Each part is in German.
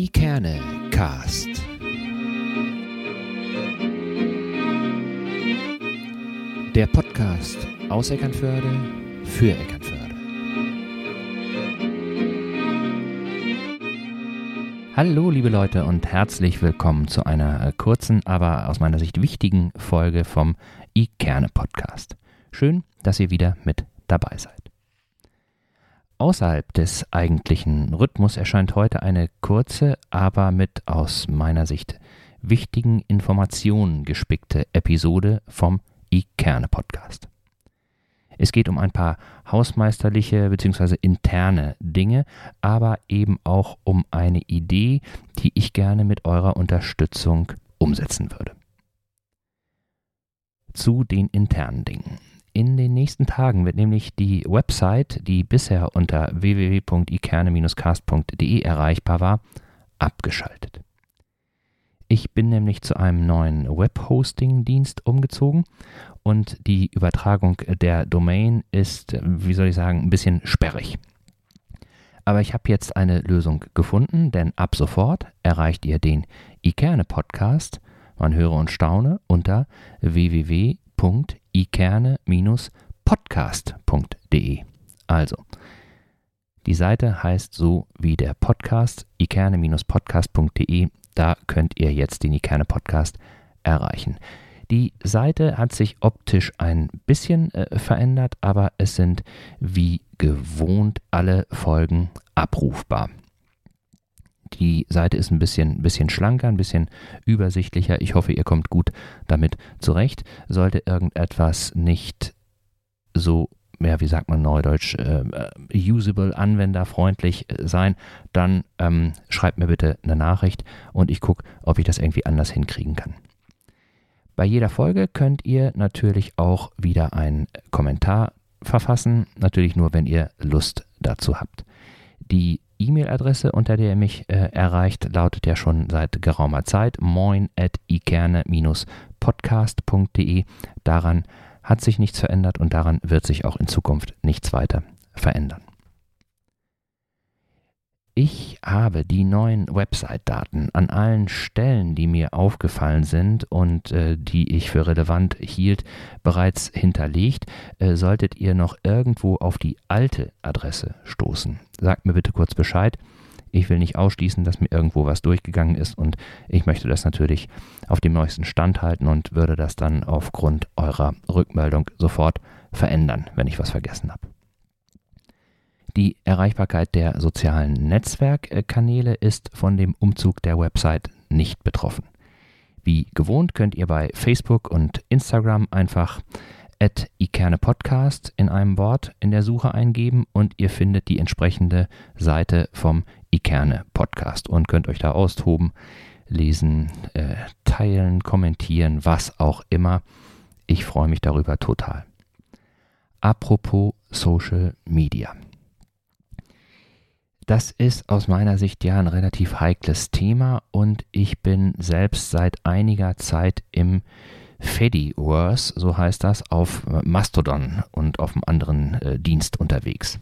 Ikerne Cast. Der Podcast aus Eckernförde für Eckernförde. Hallo liebe Leute und herzlich willkommen zu einer kurzen, aber aus meiner Sicht wichtigen Folge vom Ikerne Podcast. Schön, dass ihr wieder mit dabei seid. Außerhalb des eigentlichen Rhythmus erscheint heute eine kurze, aber mit aus meiner Sicht wichtigen Informationen gespickte Episode vom iKerne Podcast. Es geht um ein paar hausmeisterliche bzw. interne Dinge, aber eben auch um eine Idee, die ich gerne mit eurer Unterstützung umsetzen würde. Zu den internen Dingen. In den nächsten Tagen wird nämlich die Website, die bisher unter www.ikerne-cast.de erreichbar war, abgeschaltet. Ich bin nämlich zu einem neuen Webhosting-Dienst umgezogen und die Übertragung der Domain ist, wie soll ich sagen, ein bisschen sperrig. Aber ich habe jetzt eine Lösung gefunden, denn ab sofort erreicht ihr den Ikerne Podcast, man höre und staune, unter www ikerne-podcast.de. Also, die Seite heißt so wie der Podcast, ikerne-podcast.de. Da könnt ihr jetzt den Ikerne Podcast erreichen. Die Seite hat sich optisch ein bisschen äh, verändert, aber es sind wie gewohnt alle Folgen abrufbar. Die Seite ist ein bisschen, bisschen schlanker, ein bisschen übersichtlicher. Ich hoffe, ihr kommt gut damit zurecht. Sollte irgendetwas nicht so ja, wie sagt man neudeutsch, äh, usable, anwenderfreundlich sein, dann ähm, schreibt mir bitte eine Nachricht und ich gucke, ob ich das irgendwie anders hinkriegen kann. Bei jeder Folge könnt ihr natürlich auch wieder einen Kommentar verfassen, natürlich nur, wenn ihr Lust dazu habt. Die E-Mail-Adresse, unter der ihr mich äh, erreicht, lautet ja schon seit geraumer Zeit moin at ikerne-podcast.de. Daran hat sich nichts verändert und daran wird sich auch in Zukunft nichts weiter verändern. Ich habe die neuen Website-Daten an allen Stellen, die mir aufgefallen sind und äh, die ich für relevant hielt, bereits hinterlegt. Äh, solltet ihr noch irgendwo auf die alte Adresse stoßen, sagt mir bitte kurz Bescheid. Ich will nicht ausschließen, dass mir irgendwo was durchgegangen ist und ich möchte das natürlich auf dem neuesten Stand halten und würde das dann aufgrund eurer Rückmeldung sofort verändern, wenn ich was vergessen habe. Die Erreichbarkeit der sozialen Netzwerkkanäle ist von dem Umzug der Website nicht betroffen. Wie gewohnt könnt ihr bei Facebook und Instagram einfach at ikernepodcast in einem Wort in der Suche eingeben und ihr findet die entsprechende Seite vom Ikerne Podcast und könnt euch da austoben, lesen, äh, teilen, kommentieren, was auch immer. Ich freue mich darüber total. Apropos Social Media. Das ist aus meiner Sicht ja ein relativ heikles Thema und ich bin selbst seit einiger Zeit im Fediverse, so heißt das, auf Mastodon und auf einem anderen äh, Dienst unterwegs.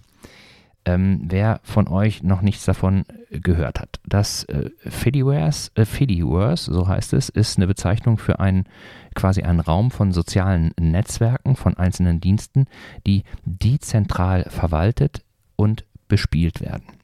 Ähm, wer von euch noch nichts davon gehört hat, das äh, Fediverse, äh, Fediverse, so heißt es, ist eine Bezeichnung für einen quasi einen Raum von sozialen Netzwerken von einzelnen Diensten, die dezentral verwaltet und bespielt werden.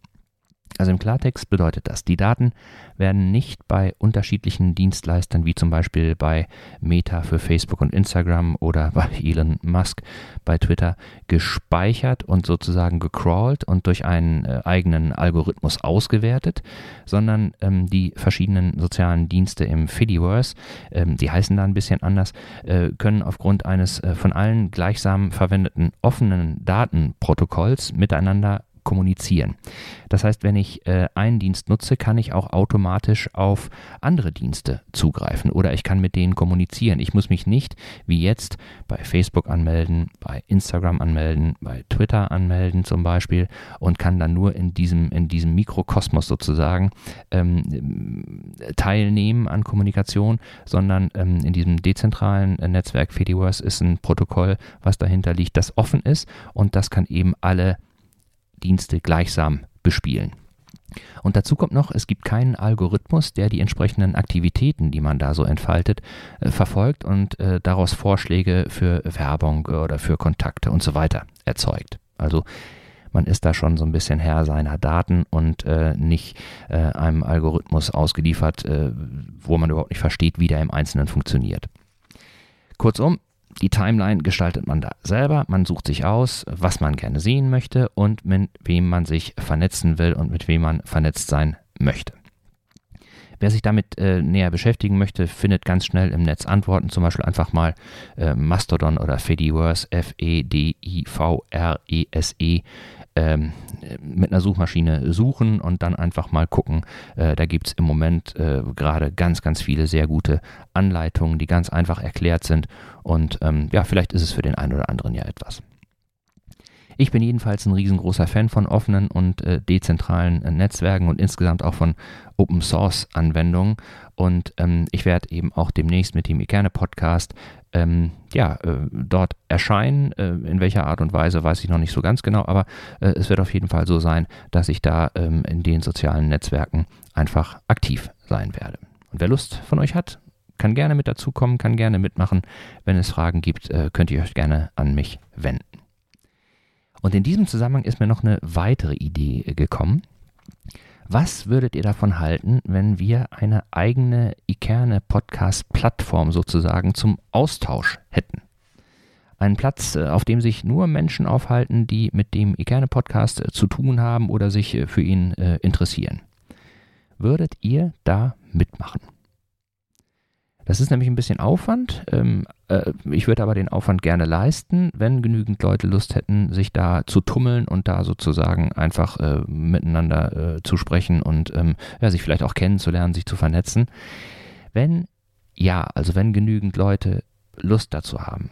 Also im Klartext bedeutet das, die Daten werden nicht bei unterschiedlichen Dienstleistern wie zum Beispiel bei Meta für Facebook und Instagram oder bei Elon Musk bei Twitter gespeichert und sozusagen gecrawlt und durch einen äh, eigenen Algorithmus ausgewertet, sondern ähm, die verschiedenen sozialen Dienste im Fediverse, ähm, die heißen da ein bisschen anders, äh, können aufgrund eines äh, von allen gleichsam verwendeten offenen Datenprotokolls miteinander kommunizieren. Das heißt, wenn ich äh, einen Dienst nutze, kann ich auch automatisch auf andere Dienste zugreifen oder ich kann mit denen kommunizieren. Ich muss mich nicht wie jetzt bei Facebook anmelden, bei Instagram anmelden, bei Twitter anmelden zum Beispiel und kann dann nur in diesem, in diesem Mikrokosmos sozusagen ähm, teilnehmen an Kommunikation, sondern ähm, in diesem dezentralen Netzwerk Fediverse ist ein Protokoll, was dahinter liegt, das offen ist und das kann eben alle Dienste gleichsam bespielen. Und dazu kommt noch, es gibt keinen Algorithmus, der die entsprechenden Aktivitäten, die man da so entfaltet, äh, verfolgt und äh, daraus Vorschläge für Werbung oder für Kontakte und so weiter erzeugt. Also man ist da schon so ein bisschen Herr seiner Daten und äh, nicht äh, einem Algorithmus ausgeliefert, äh, wo man überhaupt nicht versteht, wie der im Einzelnen funktioniert. Kurzum, die Timeline gestaltet man da selber. Man sucht sich aus, was man gerne sehen möchte und mit wem man sich vernetzen will und mit wem man vernetzt sein möchte. Wer sich damit äh, näher beschäftigen möchte, findet ganz schnell im Netz Antworten, zum Beispiel einfach mal äh, Mastodon oder Fediverse, F-E-D-I-V-R-E-S-E, ähm, mit einer Suchmaschine suchen und dann einfach mal gucken. Äh, da gibt es im Moment äh, gerade ganz, ganz viele sehr gute Anleitungen, die ganz einfach erklärt sind. Und ähm, ja, vielleicht ist es für den einen oder anderen ja etwas. Ich bin jedenfalls ein riesengroßer Fan von offenen und äh, dezentralen äh, Netzwerken und insgesamt auch von Open Source Anwendungen. Und ähm, ich werde eben auch demnächst mit dem Ikerne Podcast ähm, ja, äh, dort erscheinen. Äh, in welcher Art und Weise weiß ich noch nicht so ganz genau, aber äh, es wird auf jeden Fall so sein, dass ich da ähm, in den sozialen Netzwerken einfach aktiv sein werde. Und wer Lust von euch hat, kann gerne mit dazukommen, kann gerne mitmachen. Wenn es Fragen gibt, äh, könnt ihr euch gerne an mich wenden. Und in diesem Zusammenhang ist mir noch eine weitere Idee äh, gekommen. Was würdet ihr davon halten, wenn wir eine eigene Ikerne Podcast Plattform sozusagen zum Austausch hätten? Einen Platz, äh, auf dem sich nur Menschen aufhalten, die mit dem Ikerne Podcast äh, zu tun haben oder sich für ihn interessieren. Würdet ihr da mitmachen? Das ist nämlich ein bisschen Aufwand. Ähm, äh, ich würde aber den Aufwand gerne leisten, wenn genügend Leute Lust hätten, sich da zu tummeln und da sozusagen einfach äh, miteinander äh, zu sprechen und ähm, ja, sich vielleicht auch kennenzulernen, sich zu vernetzen. Wenn ja, also wenn genügend Leute Lust dazu haben,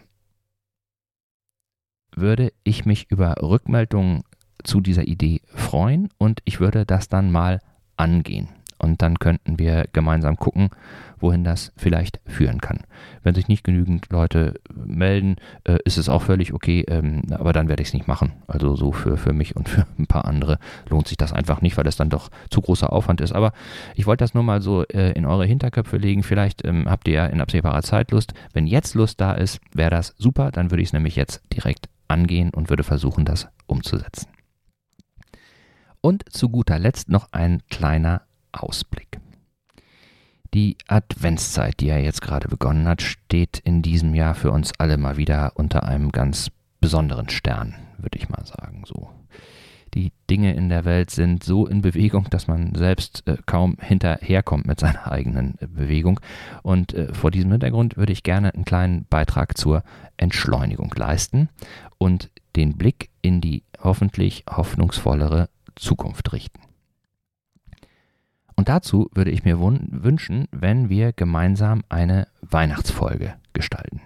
würde ich mich über Rückmeldungen zu dieser Idee freuen und ich würde das dann mal angehen. Und dann könnten wir gemeinsam gucken, wohin das vielleicht führen kann. Wenn sich nicht genügend Leute melden, äh, ist es auch völlig okay, ähm, aber dann werde ich es nicht machen. Also so für, für mich und für ein paar andere lohnt sich das einfach nicht, weil es dann doch zu großer Aufwand ist. Aber ich wollte das nur mal so äh, in eure Hinterköpfe legen. Vielleicht ähm, habt ihr ja in absehbarer Zeit Lust. Wenn jetzt Lust da ist, wäre das super. Dann würde ich es nämlich jetzt direkt angehen und würde versuchen, das umzusetzen. Und zu guter Letzt noch ein kleiner Ausblick. Die Adventszeit, die ja jetzt gerade begonnen hat, steht in diesem Jahr für uns alle mal wieder unter einem ganz besonderen Stern, würde ich mal sagen. So. Die Dinge in der Welt sind so in Bewegung, dass man selbst äh, kaum hinterherkommt mit seiner eigenen äh, Bewegung. Und äh, vor diesem Hintergrund würde ich gerne einen kleinen Beitrag zur Entschleunigung leisten und den Blick in die hoffentlich hoffnungsvollere Zukunft richten. Dazu würde ich mir wünschen, wenn wir gemeinsam eine Weihnachtsfolge gestalten.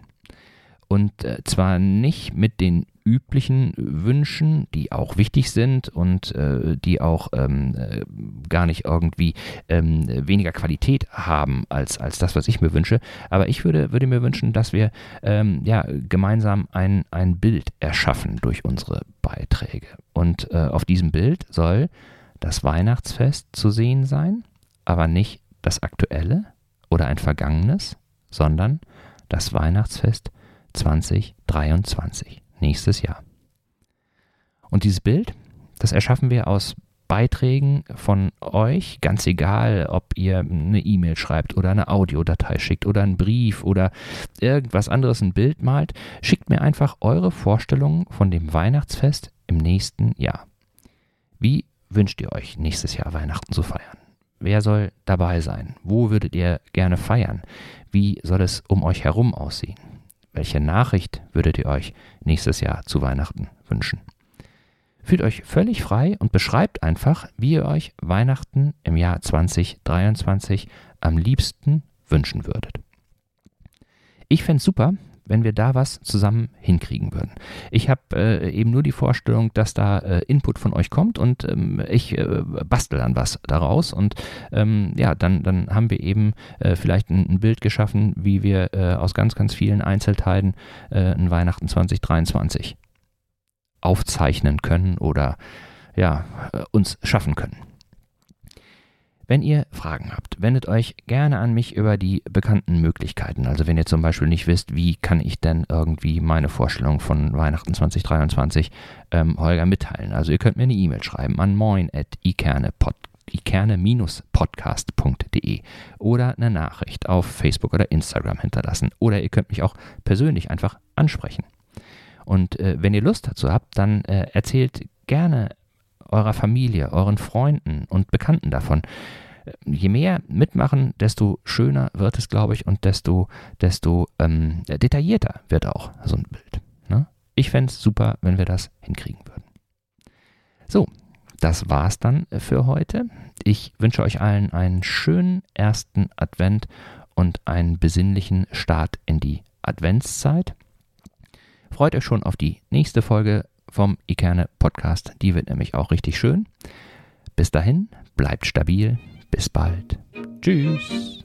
Und äh, zwar nicht mit den üblichen Wünschen, die auch wichtig sind und äh, die auch ähm, äh, gar nicht irgendwie ähm, weniger Qualität haben als, als das, was ich mir wünsche. Aber ich würde, würde mir wünschen, dass wir ähm, ja, gemeinsam ein, ein Bild erschaffen durch unsere Beiträge. Und äh, auf diesem Bild soll das Weihnachtsfest zu sehen sein, aber nicht das aktuelle oder ein vergangenes, sondern das Weihnachtsfest 2023, nächstes Jahr. Und dieses Bild, das erschaffen wir aus Beiträgen von euch, ganz egal, ob ihr eine E-Mail schreibt oder eine Audiodatei schickt oder einen Brief oder irgendwas anderes, ein Bild malt, schickt mir einfach eure Vorstellungen von dem Weihnachtsfest im nächsten Jahr. Wie wünscht ihr euch nächstes Jahr Weihnachten zu feiern? Wer soll dabei sein? Wo würdet ihr gerne feiern? Wie soll es um euch herum aussehen? Welche Nachricht würdet ihr euch nächstes Jahr zu Weihnachten wünschen? Fühlt euch völlig frei und beschreibt einfach, wie ihr euch Weihnachten im Jahr 2023 am liebsten wünschen würdet. Ich fände es super, wenn wir da was zusammen hinkriegen würden. Ich habe äh, eben nur die Vorstellung, dass da äh, Input von euch kommt und ähm, ich äh, bastel dann was daraus und ähm, ja, dann, dann haben wir eben äh, vielleicht ein, ein, Bild geschaffen, wie wir äh, aus ganz, ganz vielen Einzelteilen äh, ein Weihnachten 2023 aufzeichnen können oder ja, uns schaffen können. Wenn ihr Fragen habt, wendet euch gerne an mich über die bekannten Möglichkeiten. Also wenn ihr zum Beispiel nicht wisst, wie kann ich denn irgendwie meine Vorstellung von Weihnachten 2023 ähm, Holger mitteilen. Also ihr könnt mir eine E-Mail schreiben an moin.ikerne-podcast.de oder eine Nachricht auf Facebook oder Instagram hinterlassen. Oder ihr könnt mich auch persönlich einfach ansprechen. Und äh, wenn ihr Lust dazu habt, dann äh, erzählt gerne eurer Familie, euren Freunden und Bekannten davon. Je mehr mitmachen, desto schöner wird es, glaube ich, und desto, desto ähm, detaillierter wird auch so ein Bild. Ne? Ich fände es super, wenn wir das hinkriegen würden. So, das war's dann für heute. Ich wünsche euch allen einen schönen ersten Advent und einen besinnlichen Start in die Adventszeit. Freut euch schon auf die nächste Folge vom Ikerne Podcast. Die wird nämlich auch richtig schön. Bis dahin, bleibt stabil. Bis bald. Tschüss.